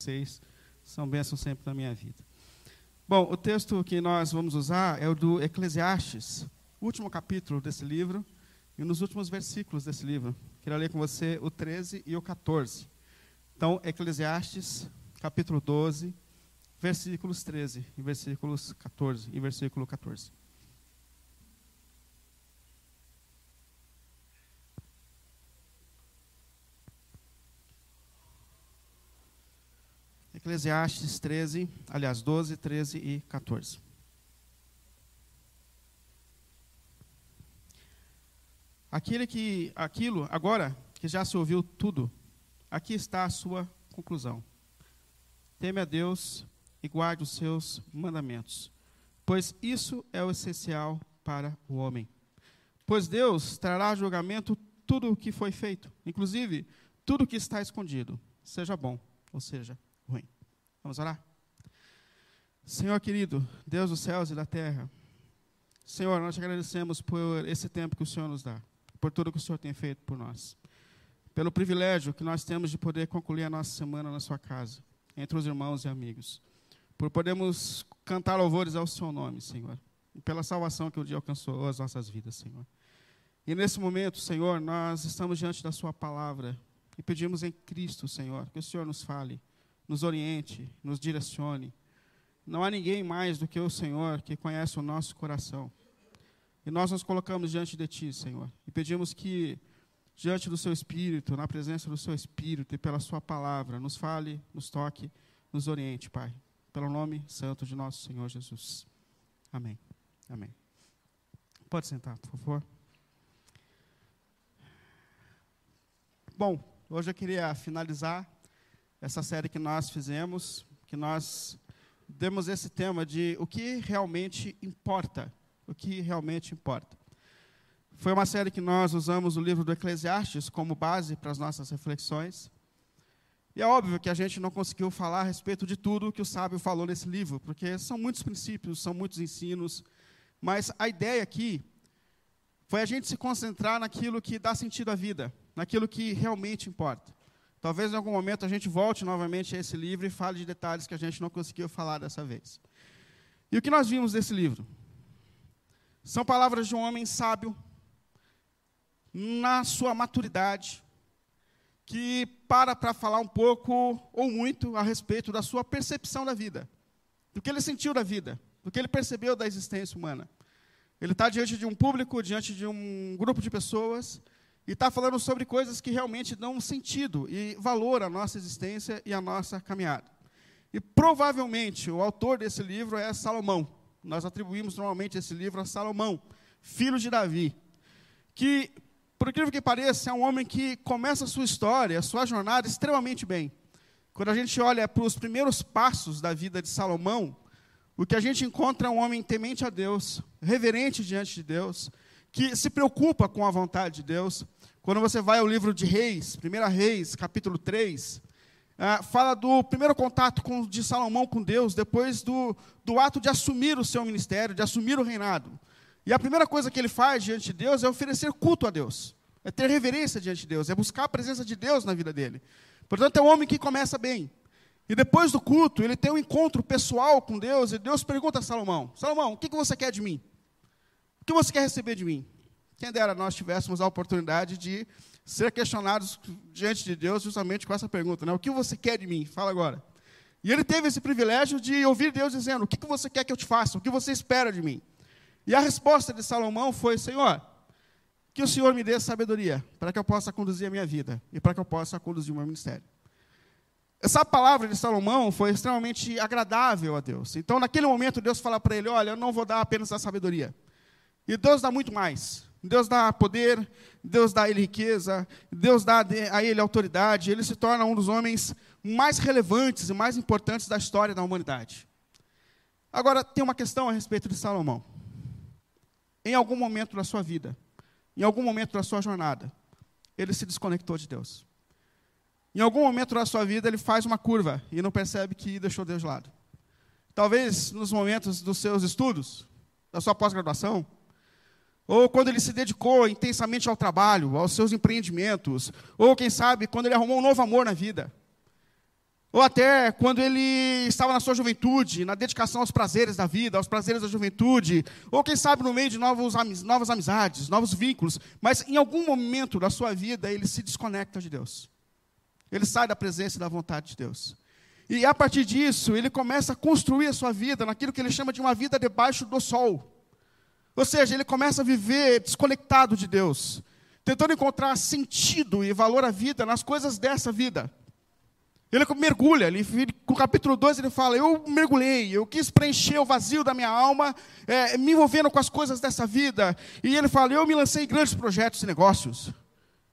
vocês são bênçãos sempre na minha vida. Bom, o texto que nós vamos usar é o do Eclesiastes, último capítulo desse livro, e nos últimos versículos desse livro. Quero ler com você o 13 e o 14. Então, Eclesiastes, capítulo 12, versículos 13 e versículos 14 e versículo 14. Eclesiastes 13, aliás, 12, 13 e 14. Aquele que, aquilo, agora que já se ouviu tudo, aqui está a sua conclusão. Teme a Deus e guarde os seus mandamentos, pois isso é o essencial para o homem. Pois Deus trará a julgamento tudo o que foi feito, inclusive tudo o que está escondido, seja bom ou seja. Vamos orar? Senhor querido, Deus dos céus e da terra, Senhor, nós te agradecemos por esse tempo que o Senhor nos dá, por tudo que o Senhor tem feito por nós, pelo privilégio que nós temos de poder concluir a nossa semana na sua casa, entre os irmãos e amigos, por podermos cantar louvores ao seu nome, Senhor, e pela salvação que o dia alcançou as nossas vidas, Senhor. E nesse momento, Senhor, nós estamos diante da sua palavra e pedimos em Cristo, Senhor, que o Senhor nos fale nos oriente, nos direcione. Não há ninguém mais do que o Senhor que conhece o nosso coração. E nós nos colocamos diante de Ti, Senhor, e pedimos que, diante do Seu Espírito, na presença do Seu Espírito e pela Sua palavra, nos fale, nos toque, nos oriente, Pai. Pelo nome santo de nosso Senhor Jesus. Amém. Amém. Pode sentar, por favor. Bom, hoje eu queria finalizar essa série que nós fizemos, que nós demos esse tema de o que realmente importa, o que realmente importa. Foi uma série que nós usamos o livro do Eclesiastes como base para as nossas reflexões. E é óbvio que a gente não conseguiu falar a respeito de tudo que o sábio falou nesse livro, porque são muitos princípios, são muitos ensinos, mas a ideia aqui foi a gente se concentrar naquilo que dá sentido à vida, naquilo que realmente importa. Talvez em algum momento a gente volte novamente a esse livro e fale de detalhes que a gente não conseguiu falar dessa vez. E o que nós vimos desse livro? São palavras de um homem sábio, na sua maturidade, que para para falar um pouco ou muito a respeito da sua percepção da vida, do que ele sentiu da vida, do que ele percebeu da existência humana. Ele está diante de um público, diante de um grupo de pessoas, e está falando sobre coisas que realmente dão sentido e valor à nossa existência e à nossa caminhada. E provavelmente o autor desse livro é Salomão. Nós atribuímos normalmente esse livro a Salomão, filho de Davi, que, por incrível que pareça, é um homem que começa a sua história, a sua jornada extremamente bem. Quando a gente olha para os primeiros passos da vida de Salomão, o que a gente encontra é um homem temente a Deus, reverente diante de Deus, que se preocupa com a vontade de Deus, quando você vai ao livro de Reis, 1 Reis, capítulo 3, ah, fala do primeiro contato com, de Salomão com Deus, depois do, do ato de assumir o seu ministério, de assumir o reinado. E a primeira coisa que ele faz diante de Deus é oferecer culto a Deus, é ter reverência diante de Deus, é buscar a presença de Deus na vida dele. Portanto, é um homem que começa bem. E depois do culto, ele tem um encontro pessoal com Deus, e Deus pergunta a Salomão: Salomão, o que você quer de mim? Que você quer receber de mim? Quem dera nós tivéssemos a oportunidade de ser questionados diante de Deus justamente com essa pergunta, né? O que você quer de mim? Fala agora. E ele teve esse privilégio de ouvir Deus dizendo: O que você quer que eu te faça? O que você espera de mim? E a resposta de Salomão foi: Senhor, que o Senhor me dê sabedoria para que eu possa conduzir a minha vida e para que eu possa conduzir o meu ministério. Essa palavra de Salomão foi extremamente agradável a Deus. Então, naquele momento, Deus fala para ele: Olha, eu não vou dar apenas a sabedoria. E Deus dá muito mais. Deus dá poder, Deus dá a ele riqueza, Deus dá a ele autoridade, ele se torna um dos homens mais relevantes e mais importantes da história da humanidade. Agora, tem uma questão a respeito de Salomão. Em algum momento da sua vida, em algum momento da sua jornada, ele se desconectou de Deus. Em algum momento da sua vida, ele faz uma curva e não percebe que deixou Deus de lado. Talvez nos momentos dos seus estudos, da sua pós-graduação, ou quando ele se dedicou intensamente ao trabalho, aos seus empreendimentos, ou quem sabe quando ele arrumou um novo amor na vida. Ou até quando ele estava na sua juventude, na dedicação aos prazeres da vida, aos prazeres da juventude, ou quem sabe no meio de novos, novas amizades, novos vínculos, mas em algum momento da sua vida ele se desconecta de Deus. Ele sai da presença e da vontade de Deus. E a partir disso, ele começa a construir a sua vida naquilo que ele chama de uma vida debaixo do sol. Ou seja, ele começa a viver desconectado de Deus, tentando encontrar sentido e valor à vida nas coisas dessa vida. Ele mergulha, ele, com o capítulo 2 ele fala: Eu mergulhei, eu quis preencher o vazio da minha alma, é, me envolvendo com as coisas dessa vida. E ele fala: Eu me lancei em grandes projetos e negócios,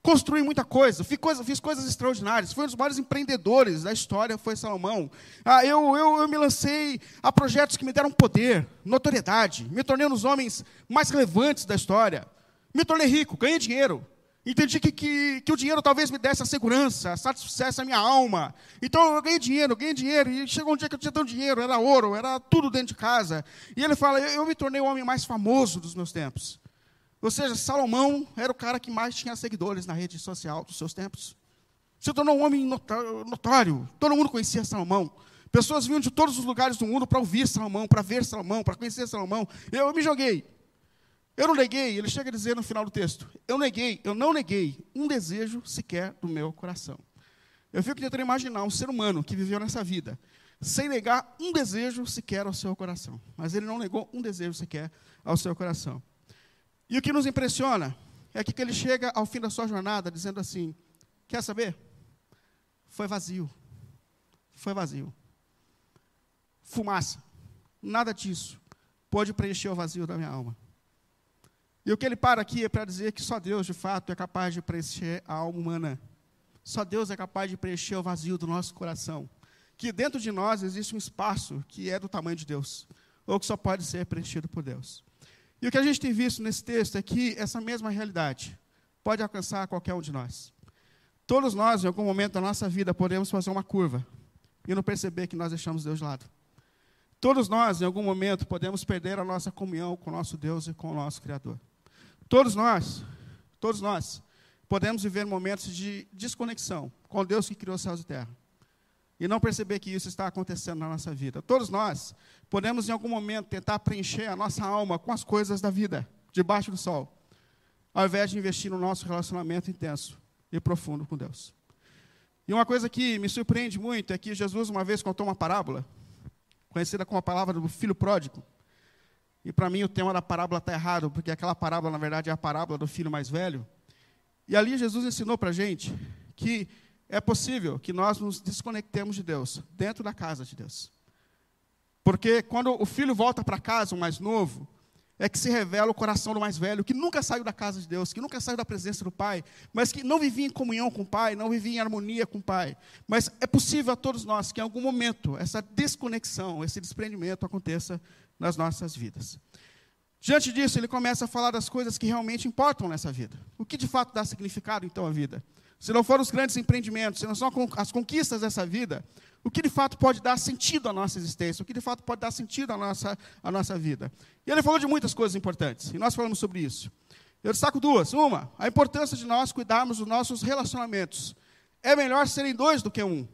construí muita coisa, fiz, coisa, fiz coisas extraordinárias, fui um dos maiores empreendedores da história, foi Salomão. Ah, eu, eu, eu me lancei a projetos que me deram poder, notoriedade, me tornei um dos homens mais relevantes da história, me tornei rico, ganhei dinheiro. Entendi que, que, que, o dinheiro talvez me desse a segurança, a minha alma. Então eu ganhei dinheiro, ganhei dinheiro. E chegou um dia que eu tinha tanto dinheiro, era ouro, era tudo dentro de casa. E ele fala: eu, eu me tornei o homem mais famoso dos meus tempos. Ou seja, Salomão era o cara que mais tinha seguidores na rede social dos seus tempos. Se tornou um homem notório. Todo mundo conhecia Salomão. Pessoas vinham de todos os lugares do mundo para ouvir Salomão, para ver Salomão, para conhecer Salomão. Eu, me joguei. Eu não neguei, ele chega a dizer no final do texto: Eu neguei, eu não neguei um desejo sequer do meu coração. Eu fico tentando imaginar um ser humano que viveu nessa vida, sem negar um desejo sequer ao seu coração. Mas ele não negou um desejo sequer ao seu coração. E o que nos impressiona é que ele chega ao fim da sua jornada dizendo assim: Quer saber? Foi vazio. Foi vazio. Fumaça. Nada disso pode preencher o vazio da minha alma. E o que ele para aqui é para dizer que só Deus, de fato, é capaz de preencher a alma humana. Só Deus é capaz de preencher o vazio do nosso coração. Que dentro de nós existe um espaço que é do tamanho de Deus, ou que só pode ser preenchido por Deus. E o que a gente tem visto nesse texto é que essa mesma realidade pode alcançar qualquer um de nós. Todos nós, em algum momento da nossa vida, podemos fazer uma curva e não perceber que nós deixamos Deus de lado. Todos nós, em algum momento, podemos perder a nossa comunhão com o nosso Deus e com o nosso Criador. Todos nós, todos nós, podemos viver momentos de desconexão com Deus que criou céus e terra. E não perceber que isso está acontecendo na nossa vida. Todos nós podemos, em algum momento, tentar preencher a nossa alma com as coisas da vida, debaixo do sol, ao invés de investir no nosso relacionamento intenso e profundo com Deus. E uma coisa que me surpreende muito é que Jesus, uma vez, contou uma parábola, conhecida como a palavra do filho pródigo. E para mim o tema da parábola está errado, porque aquela parábola, na verdade, é a parábola do filho mais velho. E ali Jesus ensinou para a gente que é possível que nós nos desconectemos de Deus, dentro da casa de Deus. Porque quando o filho volta para casa, o mais novo, é que se revela o coração do mais velho, que nunca saiu da casa de Deus, que nunca saiu da presença do Pai, mas que não vivia em comunhão com o Pai, não vivia em harmonia com o Pai. Mas é possível a todos nós que em algum momento essa desconexão, esse desprendimento aconteça nas nossas vidas. Diante disso, ele começa a falar das coisas que realmente importam nessa vida. O que de fato dá significado, então, à vida? Se não foram os grandes empreendimentos, se não são as conquistas dessa vida, o que de fato pode dar sentido à nossa existência? O que de fato pode dar sentido à nossa, à nossa vida? E ele falou de muitas coisas importantes, e nós falamos sobre isso. Eu destaco duas. Uma, a importância de nós cuidarmos dos nossos relacionamentos. É melhor serem dois do que um.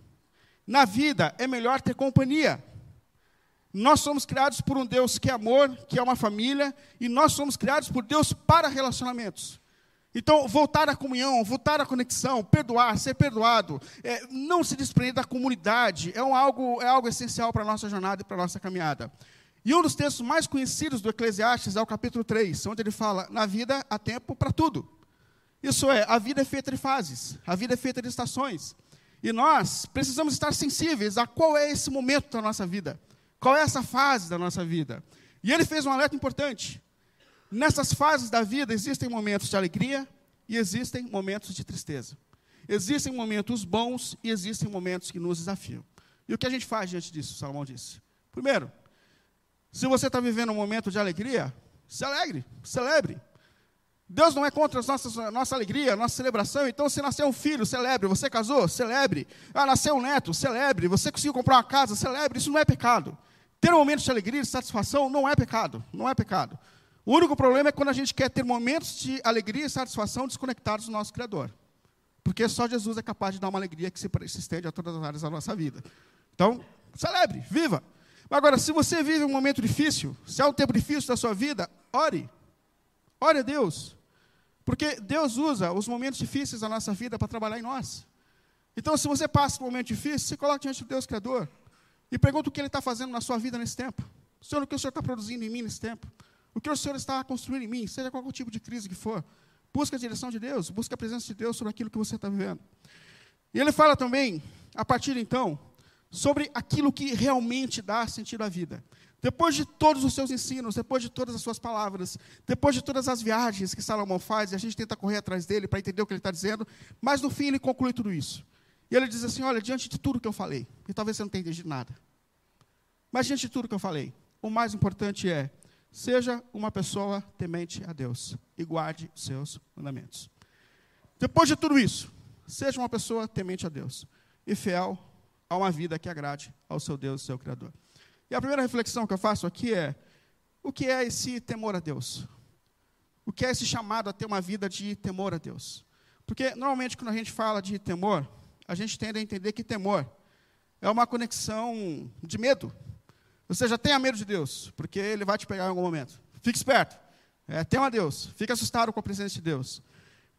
Na vida, é melhor ter companhia. Nós somos criados por um Deus que é amor, que é uma família, e nós somos criados por Deus para relacionamentos. Então, voltar à comunhão, voltar à conexão, perdoar, ser perdoado, é, não se desprender da comunidade, é, um algo, é algo essencial para a nossa jornada e para a nossa caminhada. E um dos textos mais conhecidos do Eclesiastes é o capítulo 3, onde ele fala: na vida há tempo para tudo. Isso é, a vida é feita de fases, a vida é feita de estações. E nós precisamos estar sensíveis a qual é esse momento da nossa vida. Qual é essa fase da nossa vida? E ele fez um alerta importante. Nessas fases da vida existem momentos de alegria e existem momentos de tristeza. Existem momentos bons e existem momentos que nos desafiam. E o que a gente faz diante disso, Salomão disse? Primeiro, se você está vivendo um momento de alegria, se alegre, celebre. Deus não é contra a nossa, nossa alegria, nossa celebração. Então, se nasceu um filho, celebre. Você casou, celebre. Ah, nasceu um neto, celebre. Você conseguiu comprar uma casa, celebre. Isso não é pecado. Ter momentos de alegria e de satisfação não é pecado, não é pecado. O único problema é quando a gente quer ter momentos de alegria e satisfação desconectados do nosso Criador. Porque só Jesus é capaz de dar uma alegria que se, estende a todas as áreas da nossa vida. Então, celebre, viva. Agora, se você vive um momento difícil, se há um tempo difícil da sua vida, ore. Ore a Deus. Porque Deus usa os momentos difíceis da nossa vida para trabalhar em nós. Então, se você passa por um momento difícil, se coloque diante de Deus Criador e pergunta o que Ele está fazendo na sua vida nesse tempo. Senhor, o que o Senhor está produzindo em mim nesse tempo? O que o Senhor está construindo em mim, seja qual tipo de crise que for. Busca a direção de Deus, busca a presença de Deus sobre aquilo que você está vivendo. E ele fala também, a partir então, sobre aquilo que realmente dá sentido à vida. Depois de todos os seus ensinos, depois de todas as suas palavras, depois de todas as viagens que Salomão faz, e a gente tenta correr atrás dele para entender o que ele está dizendo, mas no fim ele conclui tudo isso. E ele diz assim: Olha, diante de tudo que eu falei, e talvez você não tenha entendido nada, mas diante de tudo que eu falei, o mais importante é Seja uma pessoa temente a Deus e guarde os seus mandamentos. Depois de tudo isso, seja uma pessoa temente a Deus e fiel a uma vida que agrade ao seu Deus, seu Criador. E a primeira reflexão que eu faço aqui é: o que é esse temor a Deus? O que é esse chamado a ter uma vida de temor a Deus? Porque normalmente quando a gente fala de temor, a gente tende a entender que temor é uma conexão de medo, ou seja, tenha medo de Deus, porque Ele vai te pegar em algum momento. Fique esperto. É, tema Deus. Fique assustado com a presença de Deus.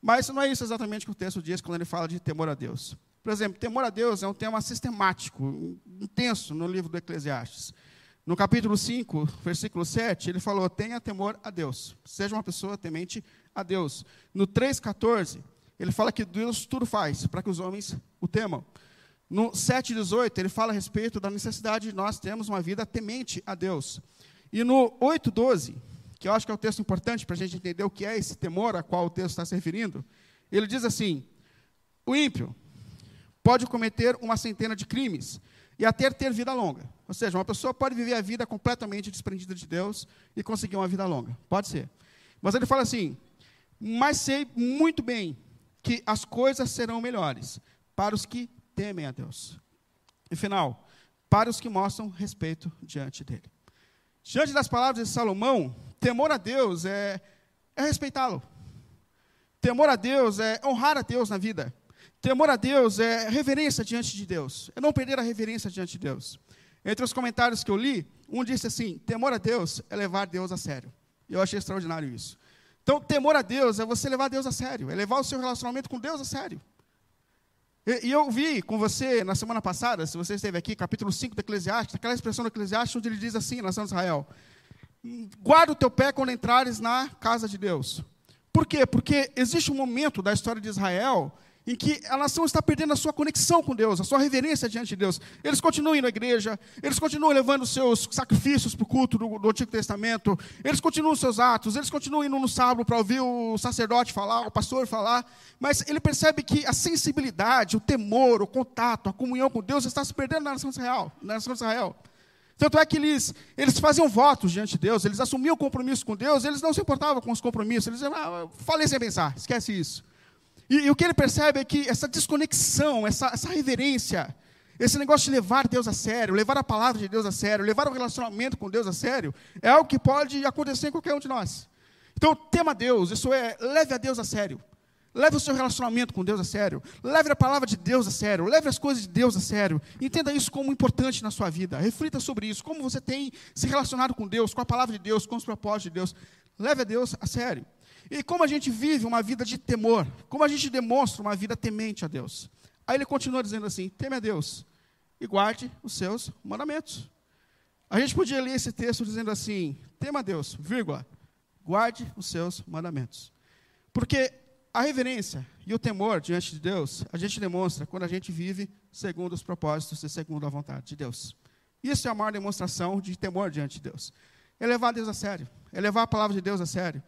Mas não é isso exatamente que o texto diz quando ele fala de temor a Deus. Por exemplo, temor a Deus é um tema sistemático, intenso no livro do Eclesiastes. No capítulo 5, versículo 7, ele falou: tenha temor a Deus, seja uma pessoa temente a Deus. No 3,14, ele fala que Deus tudo faz para que os homens o temam. No 7,18, ele fala a respeito da necessidade de nós termos uma vida temente a Deus. E no 8,12, que eu acho que é o texto importante para a gente entender o que é esse temor a qual o texto está se referindo, ele diz assim: o ímpio pode cometer uma centena de crimes e até ter vida longa. Ou seja, uma pessoa pode viver a vida completamente desprendida de Deus e conseguir uma vida longa. Pode ser. Mas ele fala assim: mas sei muito bem que as coisas serão melhores para os que temem a Deus. E final, para os que mostram respeito diante dele. Diante das palavras de Salomão, temor a Deus é, é respeitá-lo. Temor a Deus é honrar a Deus na vida. Temor a Deus é reverência diante de Deus. É não perder a reverência diante de Deus. Entre os comentários que eu li, um disse assim: temor a Deus é levar Deus a sério. Eu achei extraordinário isso. Então, temor a Deus é você levar Deus a sério, é levar o seu relacionamento com Deus a sério. E, e, eu vi com você na semana passada, se você esteve aqui, capítulo 5 do Eclesiastes, aquela expressão do Eclesiastes onde ele diz assim, nação de Israel: Guarda o teu pé quando entrares na casa de Deus. Por quê? Porque existe um momento da história de Israel em que a nação está perdendo a sua conexão com Deus, a sua reverência diante de Deus. Eles continuam indo à igreja, eles continuam levando seus sacrifícios para o culto do, do, Antigo Testamento, eles continuam seus atos, eles continuam indo no sábado para ouvir o sacerdote falar, o pastor falar, mas ele percebe que a sensibilidade, o temor, o contato, a comunhão com Deus está se perdendo na nação de Israel. Na nação de Israel. Tanto é que eles, eles faziam votos diante de Deus, eles assumiam compromisso com Deus, eles não se importavam com os compromissos, eles diziam, ah, falei sem pensar, esquece isso. E, e, o que ele percebe é que essa desconexão, essa, essa reverência, esse negócio de levar Deus a sério, levar a palavra de Deus a sério, levar o relacionamento com Deus a sério, é algo que pode acontecer em qualquer um de nós. Então, tema Deus, isso é, leve a Deus a sério. Leve o seu relacionamento com Deus a sério. Leve a palavra de Deus a sério. Leve as coisas de Deus a sério. Entenda isso como importante na sua vida. Reflita sobre isso. Como você tem se relacionado com Deus, com a palavra de Deus, com os propósitos de Deus. Leve a Deus a sério. E como a gente vive uma vida de temor, como a gente demonstra uma vida temente a Deus. Aí ele continua dizendo assim: teme a Deus e guarde os seus mandamentos. A gente podia ler esse texto dizendo assim: tema a Deus, vírgula, guarde os seus mandamentos. Porque a reverência e o temor diante de Deus, a gente demonstra quando a gente vive segundo os propósitos e segundo a vontade de Deus. Isso é a maior demonstração de temor diante de Deus. É levar Deus a sério, é levar a palavra de Deus a sério,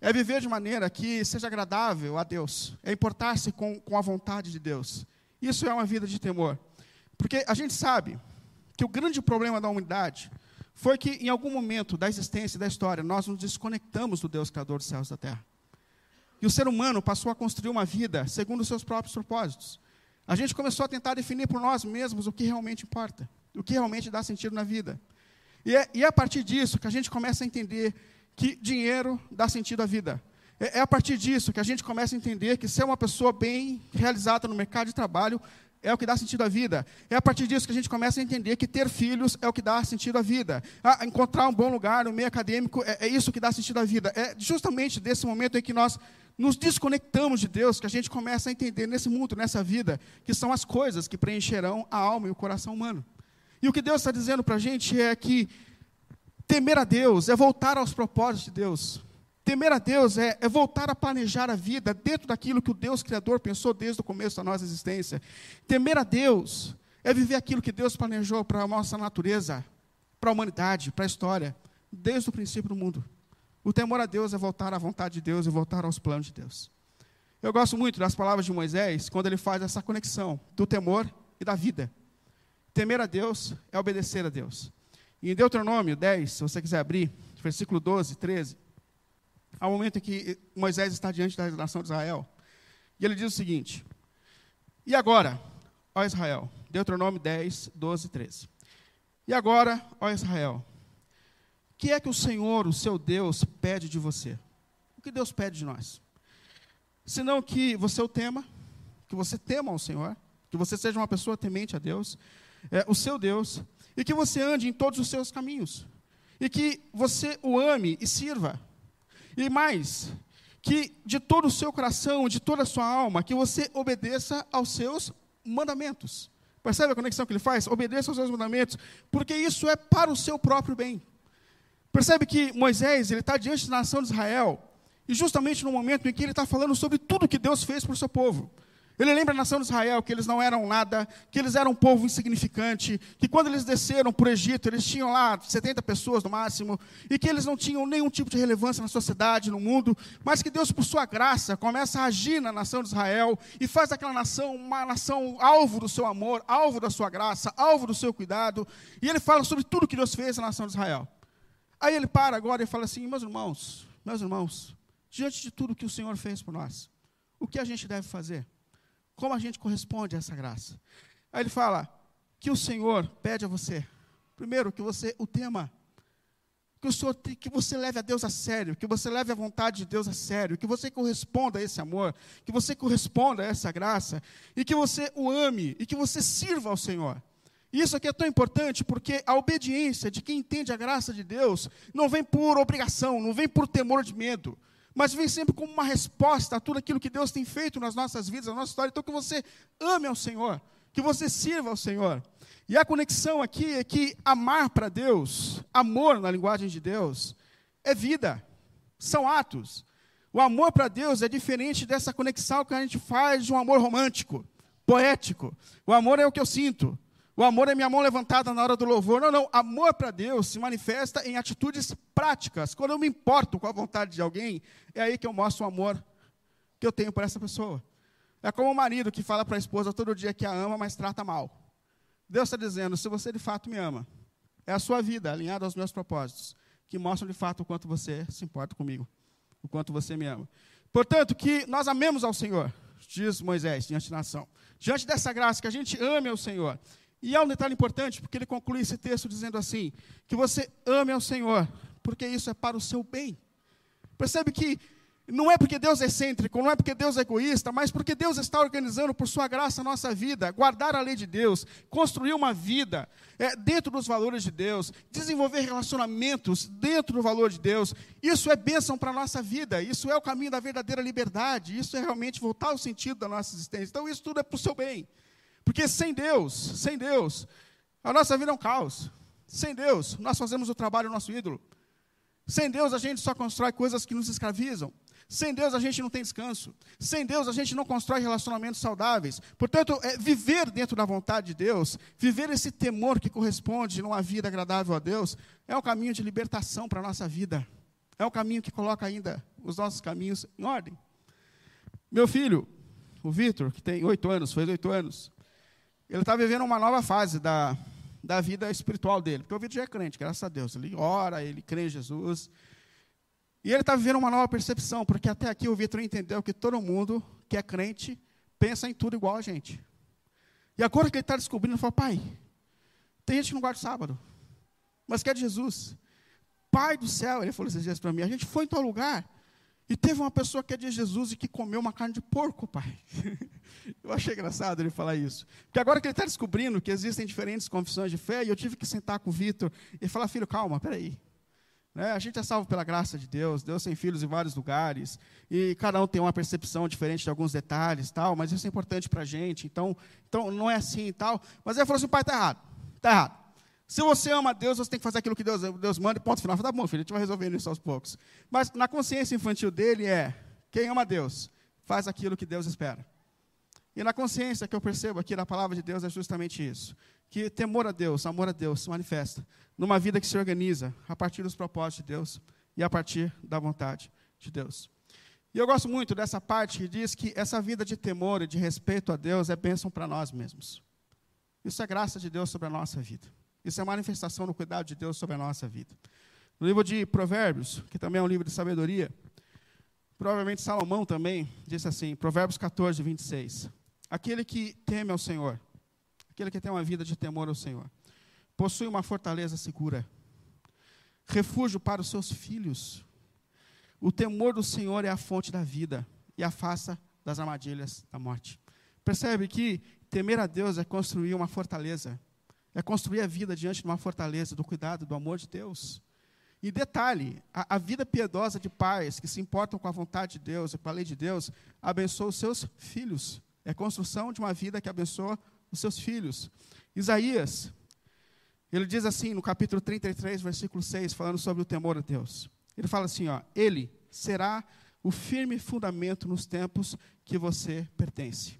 é viver de maneira que seja agradável a Deus. É importar-se com, com a vontade de Deus. Isso é uma vida de temor. Porque a gente sabe que o grande problema da humanidade foi que, em algum momento da existência e da história, nós nos desconectamos do Deus Criador dos céus e da terra. E o ser humano passou a construir uma vida segundo os seus próprios propósitos. A gente começou a tentar definir por nós mesmos o que realmente importa, o que realmente dá sentido na vida. E é, e é a partir disso que a gente começa a entender que dinheiro dá sentido à vida. É, é a partir disso que a gente começa a entender que ser uma pessoa bem realizada no mercado de trabalho é o que dá sentido à vida. É a partir disso que a gente começa a entender que ter filhos é o que dá sentido à vida. Ah, encontrar um bom lugar no meio acadêmico é, é, isso que dá sentido à vida. É justamente desse momento em que nós nos desconectamos de Deus que a gente começa a entender nesse mundo, nessa vida, que são as coisas que preencherão a alma e o coração humano. E o que Deus está dizendo para a gente é que temer a Deus é voltar aos propósitos de Deus. Temer a Deus é, é, voltar a planejar a vida dentro daquilo que o Deus Criador pensou desde o começo da nossa existência. Temer a Deus é viver aquilo que Deus planejou para a nossa natureza, para a humanidade, para a história, desde o princípio do mundo. O temor a Deus é voltar à vontade de Deus e voltar aos planos de Deus. Eu gosto muito das palavras de Moisés quando ele faz essa conexão do temor e da vida. Temer a Deus é obedecer a Deus. E em Deuteronômio 10, se você quiser abrir, versículo 12, 13, há um momento em que Moisés está diante da nação de Israel. E ele diz o seguinte: E agora, ó Israel, Deuteronômio 10, 12 e 13. E agora, ó Israel, o que é que o Senhor, o seu Deus, pede de você? O que Deus pede de nós? Senão que você o tema, que você tema ao Senhor, que você seja uma pessoa temente a Deus, é, o seu Deus, e que você ande em todos os seus caminhos, e que você o ame e sirva. E mais, que de todo o seu coração, de toda a sua alma, que você obedeça aos seus mandamentos. Percebe a conexão que ele faz? Obedeça aos seus mandamentos, porque isso é para o seu próprio bem. Percebe que Moisés ele está diante da nação de Israel, e justamente no momento em que ele está falando sobre tudo que Deus fez para o seu povo. Ele lembra a nação de Israel que eles não eram nada, que eles eram um povo insignificante, que quando eles desceram para o Egito, eles tinham lá 70 pessoas no máximo, e que eles não tinham nenhum tipo de relevância na sociedade, no mundo, mas que Deus, por sua graça, começa a agir na nação de Israel e faz daquela nação uma nação alvo do seu amor, alvo da sua graça, alvo do seu cuidado, e ele fala sobre tudo que Deus fez na nação de Israel. Aí ele para agora e fala assim: meus irmãos, meus irmãos, diante de tudo que o Senhor fez por nós, o que a gente deve fazer? Como a gente corresponde a essa graça? Aí ele fala que o Senhor pede a você, primeiro, que você o tema, que, o Senhor, que você leve a Deus a sério, que você leve a vontade de Deus a sério, que você corresponda a esse amor, que você corresponda a essa graça, e que você o ame, e que você sirva ao Senhor. Isso aqui é tão importante porque a obediência de quem entende a graça de Deus não vem por obrigação, não vem por temor de medo, mas vem sempre como uma resposta a tudo aquilo que Deus tem feito nas nossas vidas, na nossa história. Então, que você ame ao Senhor, que você sirva ao Senhor. E a conexão aqui é que amar para Deus, amor na linguagem de Deus, é vida, são atos. O amor para Deus é diferente dessa conexão que a gente faz de um amor romântico, poético. O amor é o que eu sinto, o amor é minha mão levantada na hora do louvor. Não, não. Amor para Deus se manifesta em atitudes práticas. Quando eu me importo com a vontade de alguém, é aí que eu mostro o amor que eu tenho por essa pessoa. É como o marido que fala para a esposa todo dia que a ama, mas trata mal. Deus está dizendo: se você de fato me ama, é a sua vida alinhada aos meus propósitos, que mostram de fato o quanto você se importa comigo, o quanto você me ama. Portanto, que nós amemos ao Senhor, diz Moisés diante da nação. Diante dessa graça, que a gente ame ao Senhor. E há um detalhe importante, porque ele conclui esse texto dizendo assim: que você ame ao Senhor, porque isso é para o seu bem. Percebe que não é porque Deus é excêntrico, não é porque Deus é egoísta, mas porque Deus está organizando por sua graça a nossa vida, guardar a lei de Deus, construir uma vida é, dentro dos valores de Deus, desenvolver relacionamentos dentro do valor de Deus. Isso é bênção para a nossa vida, isso é o caminho da verdadeira liberdade, isso é realmente voltar ao sentido da nossa existência. Então, isso tudo é para o seu bem. Porque sem Deus, sem Deus, a nossa vida é um caos. Sem Deus, nós fazemos o trabalho do nosso ídolo. Sem Deus, a gente só constrói coisas que nos escravizam. Sem Deus, a gente não tem descanso. Sem Deus, a gente não constrói relacionamentos saudáveis. Portanto, é viver dentro da vontade de Deus, viver esse temor que corresponde numa vida agradável a Deus, é um caminho de libertação para a nossa vida. É um caminho que coloca ainda os nossos caminhos em ordem. Meu filho, o Vitor, que tem oito anos, fez oito anos, ele está vivendo uma nova fase da, da vida espiritual dele. Porque o Vitor já é crente, graças a Deus. Ele ora, ele crê em Jesus. E ele está vivendo uma nova percepção, porque até aqui o Vitor entendeu que todo mundo que é crente pensa em tudo igual a gente. E agora que ele está descobrindo, ele fala, pai, tem gente que não guarda o sábado, mas quer de Jesus. Pai do céu, ele falou esses dias para mim, a gente foi em tal lugar, E teve uma pessoa que é de Jesus e que comeu uma carne de porco, pai. eu achei engraçado ele falar isso. Porque agora que ele está descobrindo que existem diferentes confissões de fé, e eu tive que sentar com o Vitor e falar, filho, calma, peraí. Né? A gente é salvo pela graça de Deus, Deus tem filhos em vários lugares, e cada um tem uma percepção diferente de alguns detalhes, tal, mas isso é importante para a gente, então, então não é assim e tal. Mas ele falou assim, pai, está errado, está errado. Se você ama Deus, você tem que fazer aquilo que Deus, Deus manda, e ponto final. Tá bom, filho, a gente vai resolvendo isso aos poucos. Mas na consciência infantil dele é, quem ama Deus, faz aquilo que Deus espera. E na consciência que eu percebo aqui na palavra de Deus é justamente isso. Que temor a Deus, amor a Deus se manifesta numa vida que se organiza a partir dos propósitos de Deus e a partir da vontade de Deus. E eu gosto muito dessa parte que diz que essa vida de temor e de respeito a Deus é bênção para nós mesmos. Isso é graça de Deus sobre a nossa vida. Isso é manifestação do cuidado de Deus sobre a nossa vida. No livro de Provérbios, que também é um livro de sabedoria, provavelmente Salomão também disse assim, Provérbios 14, 26. Aquele que teme ao Senhor, aquele que tem uma vida de temor ao Senhor, possui uma fortaleza segura, refúgio para os seus filhos. O temor do Senhor é a fonte da vida e afasta das armadilhas da morte. Percebe que temer a Deus é construir uma fortaleza é construir a vida diante de uma fortaleza do cuidado, do amor de Deus. E detalhe, a, a, vida piedosa de pais que se importam com a vontade de Deus e com a lei de Deus, abençoa os seus filhos. É construção de uma vida que abençoa os seus filhos. Isaías, ele diz assim no capítulo 33, versículo 6, falando sobre o temor a Deus. Ele fala assim, ó, ele será o firme fundamento nos tempos que você pertence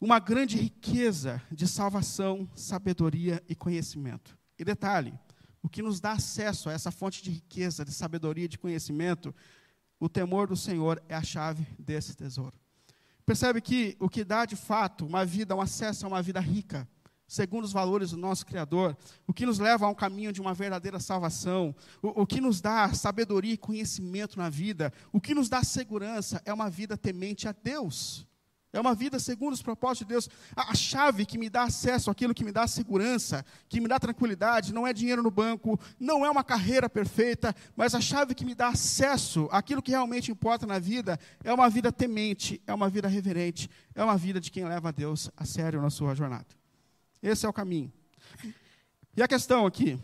uma grande riqueza de salvação, sabedoria e conhecimento. E detalhe, o que nos dá acesso a essa fonte de riqueza, de sabedoria de conhecimento, o temor do Senhor é a chave desse tesouro. Percebe que o que dá de fato uma vida, um acesso a uma vida rica, segundo os valores do nosso Criador, o que nos leva a um caminho de uma verdadeira salvação, o, o que nos dá sabedoria e conhecimento na vida, o que nos dá segurança é uma vida temente a Deus. É uma vida segundo os propósitos de Deus. A, chave que me dá acesso àquilo que me dá segurança, que me dá tranquilidade, não é dinheiro no banco, não é uma carreira perfeita, mas a chave que me dá acesso àquilo que realmente importa na vida é uma vida temente, é uma vida reverente, é uma vida de quem leva a Deus a sério na sua jornada. Esse é o caminho. E a questão aqui?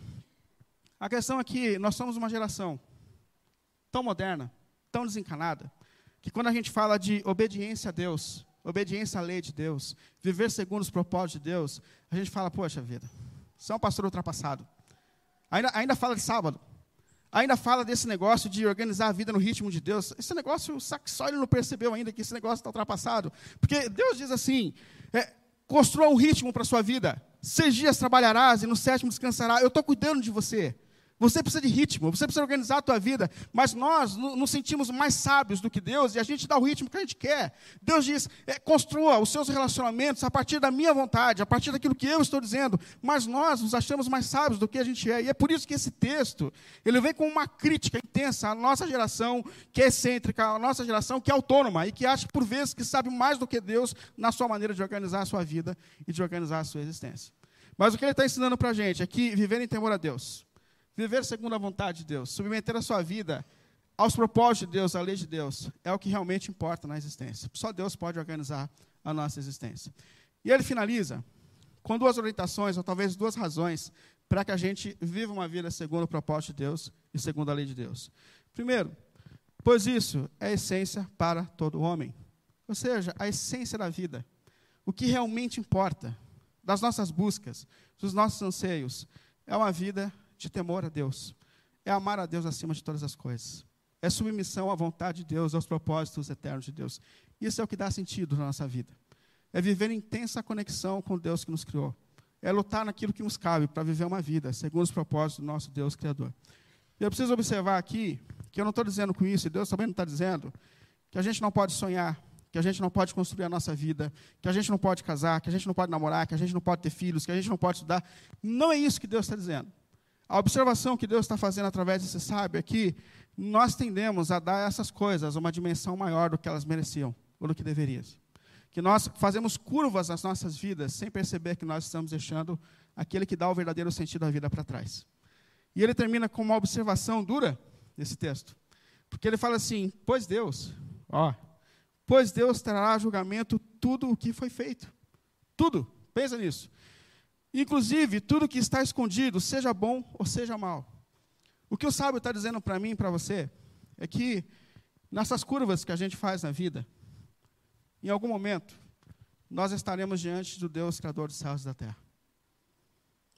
A questão aqui, nós somos uma geração tão moderna, tão desencanada, que quando a gente fala de obediência a Deus, obediência à lei de Deus, viver segundo os propósitos de Deus, a gente fala, poxa vida, você é um pastor ultrapassado. Ainda, ainda fala de sábado. Ainda fala desse negócio de organizar a vida no ritmo de Deus. Esse negócio, só ele não percebeu ainda que esse negócio está ultrapassado. Porque Deus diz assim: é, construa um ritmo para a sua vida. Seis dias trabalharás e no sétimo descansarás. Eu estou cuidando de você. Você precisa de ritmo, você precisa organizar a tua vida, mas nós nos sentimos mais sábios do que Deus e a gente dá o ritmo que a gente quer. Deus diz: é, construa os seus relacionamentos a partir da minha vontade, a partir daquilo que eu estou dizendo, mas nós nos achamos mais sábios do que a gente é. E é por isso que esse texto, ele vem com uma crítica intensa à nossa geração, que é excêntrica, à nossa geração que é autônoma e que acha por vezes que sabe mais do que Deus na sua maneira de organizar a sua vida e de organizar a sua existência. Mas o que ele está ensinando para a gente é que viver em temor a Deus Viver segundo a vontade de Deus, submeter a sua vida aos propósitos de Deus, à lei de Deus, é o que realmente importa na existência. Só Deus pode organizar a nossa existência. E ele finaliza com duas orientações, ou talvez duas razões, para que a gente viva uma vida segundo o propósito de Deus e segundo a lei de Deus. Primeiro, pois isso é a essência para todo homem. Ou seja, a essência da vida. O que realmente importa, das nossas buscas, dos nossos anseios, é uma vida de temor a Deus. É amar a Deus acima de todas as coisas. É submissão à vontade de Deus, aos propósitos eternos de Deus. Isso é o que dá sentido na nossa vida. É viver intensa conexão com Deus que nos criou. É lutar naquilo que nos cabe para viver uma vida segundo os propósitos do nosso Deus Criador. Eu preciso observar aqui que eu não estou dizendo com isso, e Deus também não está dizendo, que a gente não pode sonhar, que a gente não pode construir a nossa vida, que a gente não pode casar, que a gente não pode namorar, que a gente não pode ter filhos, que a gente não pode estudar. Não é isso que Deus está dizendo. A observação que Deus está fazendo através desse sábio é que nós tendemos a dar a essas coisas uma dimensão maior do que elas mereciam, ou do que deveriam. Que nós fazemos curvas nas nossas vidas sem perceber que nós estamos deixando aquele que dá o verdadeiro sentido da vida para trás. E ele termina com uma observação dura nesse texto. Porque ele fala assim: Pois Deus, ó, pois Deus trará a julgamento tudo o que foi feito. Tudo, pensa nisso. Inclusive, tudo que está escondido, seja bom ou seja mal. O que o sábio está dizendo para mim e para você é que nessas curvas que a gente faz na vida, em algum momento, nós estaremos diante do Deus Criador dos céus e da terra.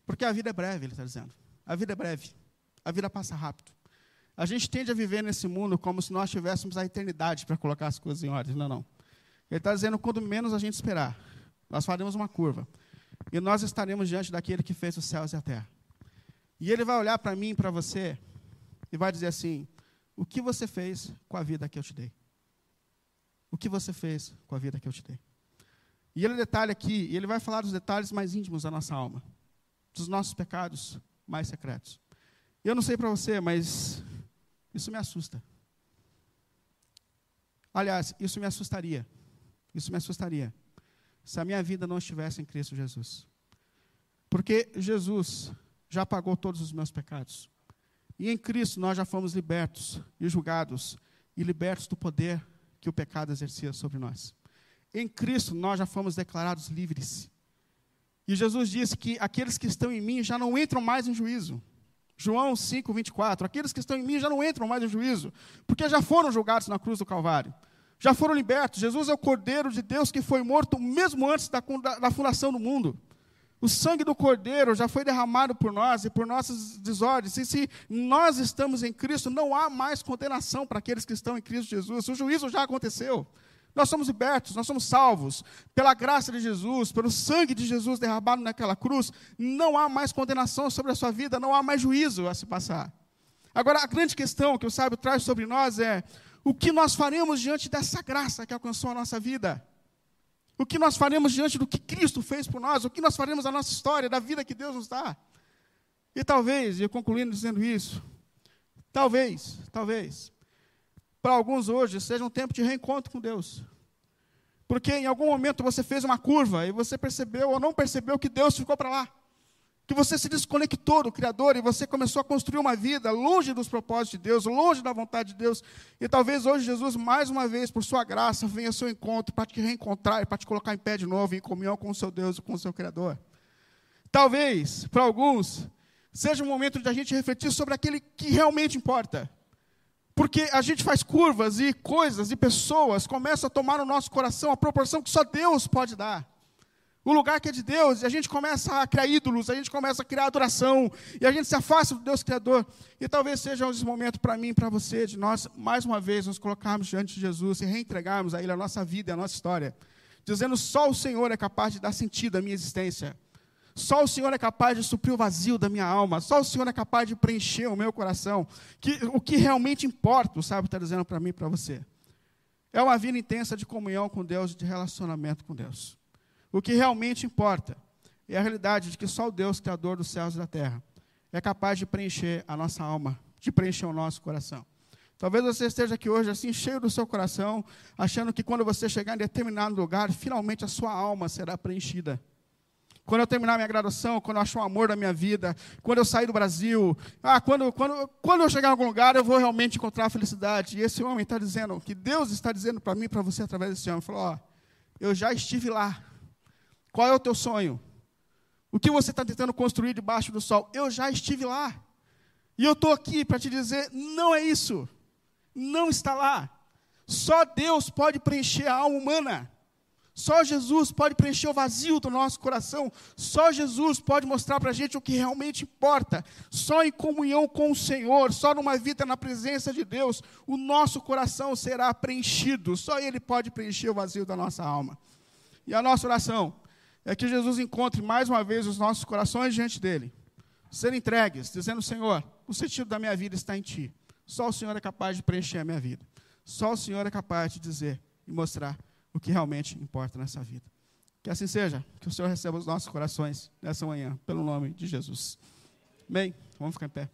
Porque a vida é breve, ele está dizendo. A vida é breve. A vida passa rápido. A gente tende a viver nesse mundo como se nós tivéssemos a eternidade para colocar as coisas em ordem. Não, não. Ele está dizendo quando menos a gente esperar, nós faremos uma curva. E nós estaremos diante daquele que fez os céus e a terra. E ele vai olhar para mim e para você e vai dizer assim: O que você fez com a vida que eu te dei? O que você fez com a vida que eu te dei? E ele detalha aqui, e ele vai falar dos detalhes mais íntimos da nossa alma, dos nossos pecados mais secretos. Eu não sei para você, mas isso me assusta. Aliás, isso me assustaria. Isso me assustaria se a minha vida não estivesse em Cristo Jesus. Porque Jesus já pagou todos os meus pecados. E em Cristo nós já fomos libertos e julgados e libertos do poder que o pecado exercia sobre nós. Em Cristo nós já fomos declarados livres. E Jesus disse que aqueles que estão em mim já não entram mais em juízo. João 5, 24. Aqueles que estão em mim já não entram mais em juízo, porque já foram julgados na cruz do Calvário. Já foram libertos. Jesus é o Cordeiro de Deus que foi morto mesmo antes da, da fundação do mundo. O sangue do Cordeiro já foi derramado por nós e por nossas desordens. E se nós estamos em Cristo, não há mais condenação para aqueles que estão em Cristo Jesus. O juízo já aconteceu. Nós somos libertos, nós somos salvos pela graça de Jesus, pelo sangue de Jesus derramado naquela cruz. Não há mais condenação sobre a sua vida, não há mais juízo a se passar. Agora, a grande questão que o sábio traz sobre nós é: o que nós faremos diante dessa graça que alcançou a nossa vida? O que nós faremos diante do que Cristo fez por nós? O que nós faremos da nossa história, da vida que Deus nos dá? E talvez, e eu concluindo dizendo isso, talvez, talvez, para alguns hoje seja um tempo de reencontro com Deus. Porque em algum momento você fez uma curva e você percebeu ou não percebeu que Deus ficou para lá. Que você se desconectou do Criador e você começou a construir uma vida longe dos propósitos de Deus, longe da vontade de Deus. E talvez hoje Jesus, mais uma vez, por sua graça, venha ao seu encontro para te reencontrar e para te colocar em pé de novo, em comunhão com o seu Deus e com o seu Criador. Talvez, para alguns, seja um momento de a gente refletir sobre aquele que realmente importa. Porque a gente faz curvas e coisas e pessoas começam a tomar no nosso coração a proporção que só Deus pode dar. O lugar que é de Deus, e a gente começa a criar ídolos, a gente começa a criar adoração, e a gente se afasta do Deus Criador. E talvez seja esse momento para mim e para você, de nós, mais uma vez, nos colocarmos diante de Jesus e reentregarmos a Ele a nossa vida, a nossa história, dizendo: só o Senhor é capaz de dar sentido à minha existência. Só o Senhor é capaz de suprir o vazio da minha alma. Só o Senhor é capaz de preencher o meu coração. Que, o que realmente importa, o sábio está dizendo para mim e para você, é uma vida intensa de comunhão com Deus, de relacionamento com Deus. O que realmente importa é a realidade de que só o Deus, Criador dos céus e da terra, é capaz de preencher a nossa alma, de preencher o nosso coração. Talvez você esteja aqui hoje assim, cheio do seu coração, achando que quando você chegar em determinado lugar, finalmente a sua alma será preenchida. Quando eu terminar minha graduação, quando eu achar o amor da minha vida, quando eu sair do Brasil, ah, quando, quando, quando eu chegar em algum lugar, eu vou realmente encontrar a felicidade. E esse homem está dizendo, que Deus está dizendo para mim para você através desse homem, falou, ó, eu já estive lá. Qual é o teu sonho? O que você está tentando construir debaixo do sol? Eu já estive lá. E eu estou aqui para te dizer, não é isso. Não está lá. Só Deus pode preencher a alma humana. Só Jesus pode preencher o vazio do nosso coração. Só Jesus pode mostrar para a gente o que realmente importa. Só em comunhão com o Senhor, só numa vida na presença de Deus, o nosso coração será preenchido. Só Ele pode preencher o vazio da nossa alma. E a nossa oração é que Jesus encontre mais uma vez os nossos corações diante dele, ser entregues, dizendo: Senhor, o sentido da minha vida está em Ti. Só o Senhor é capaz de preencher a minha vida. Só o Senhor é capaz de dizer e mostrar o que realmente importa nessa vida. Que assim seja, que o Senhor receba os nossos corações nessa manhã, pelo nome de Jesus. Amém? Vamos ficar em pé.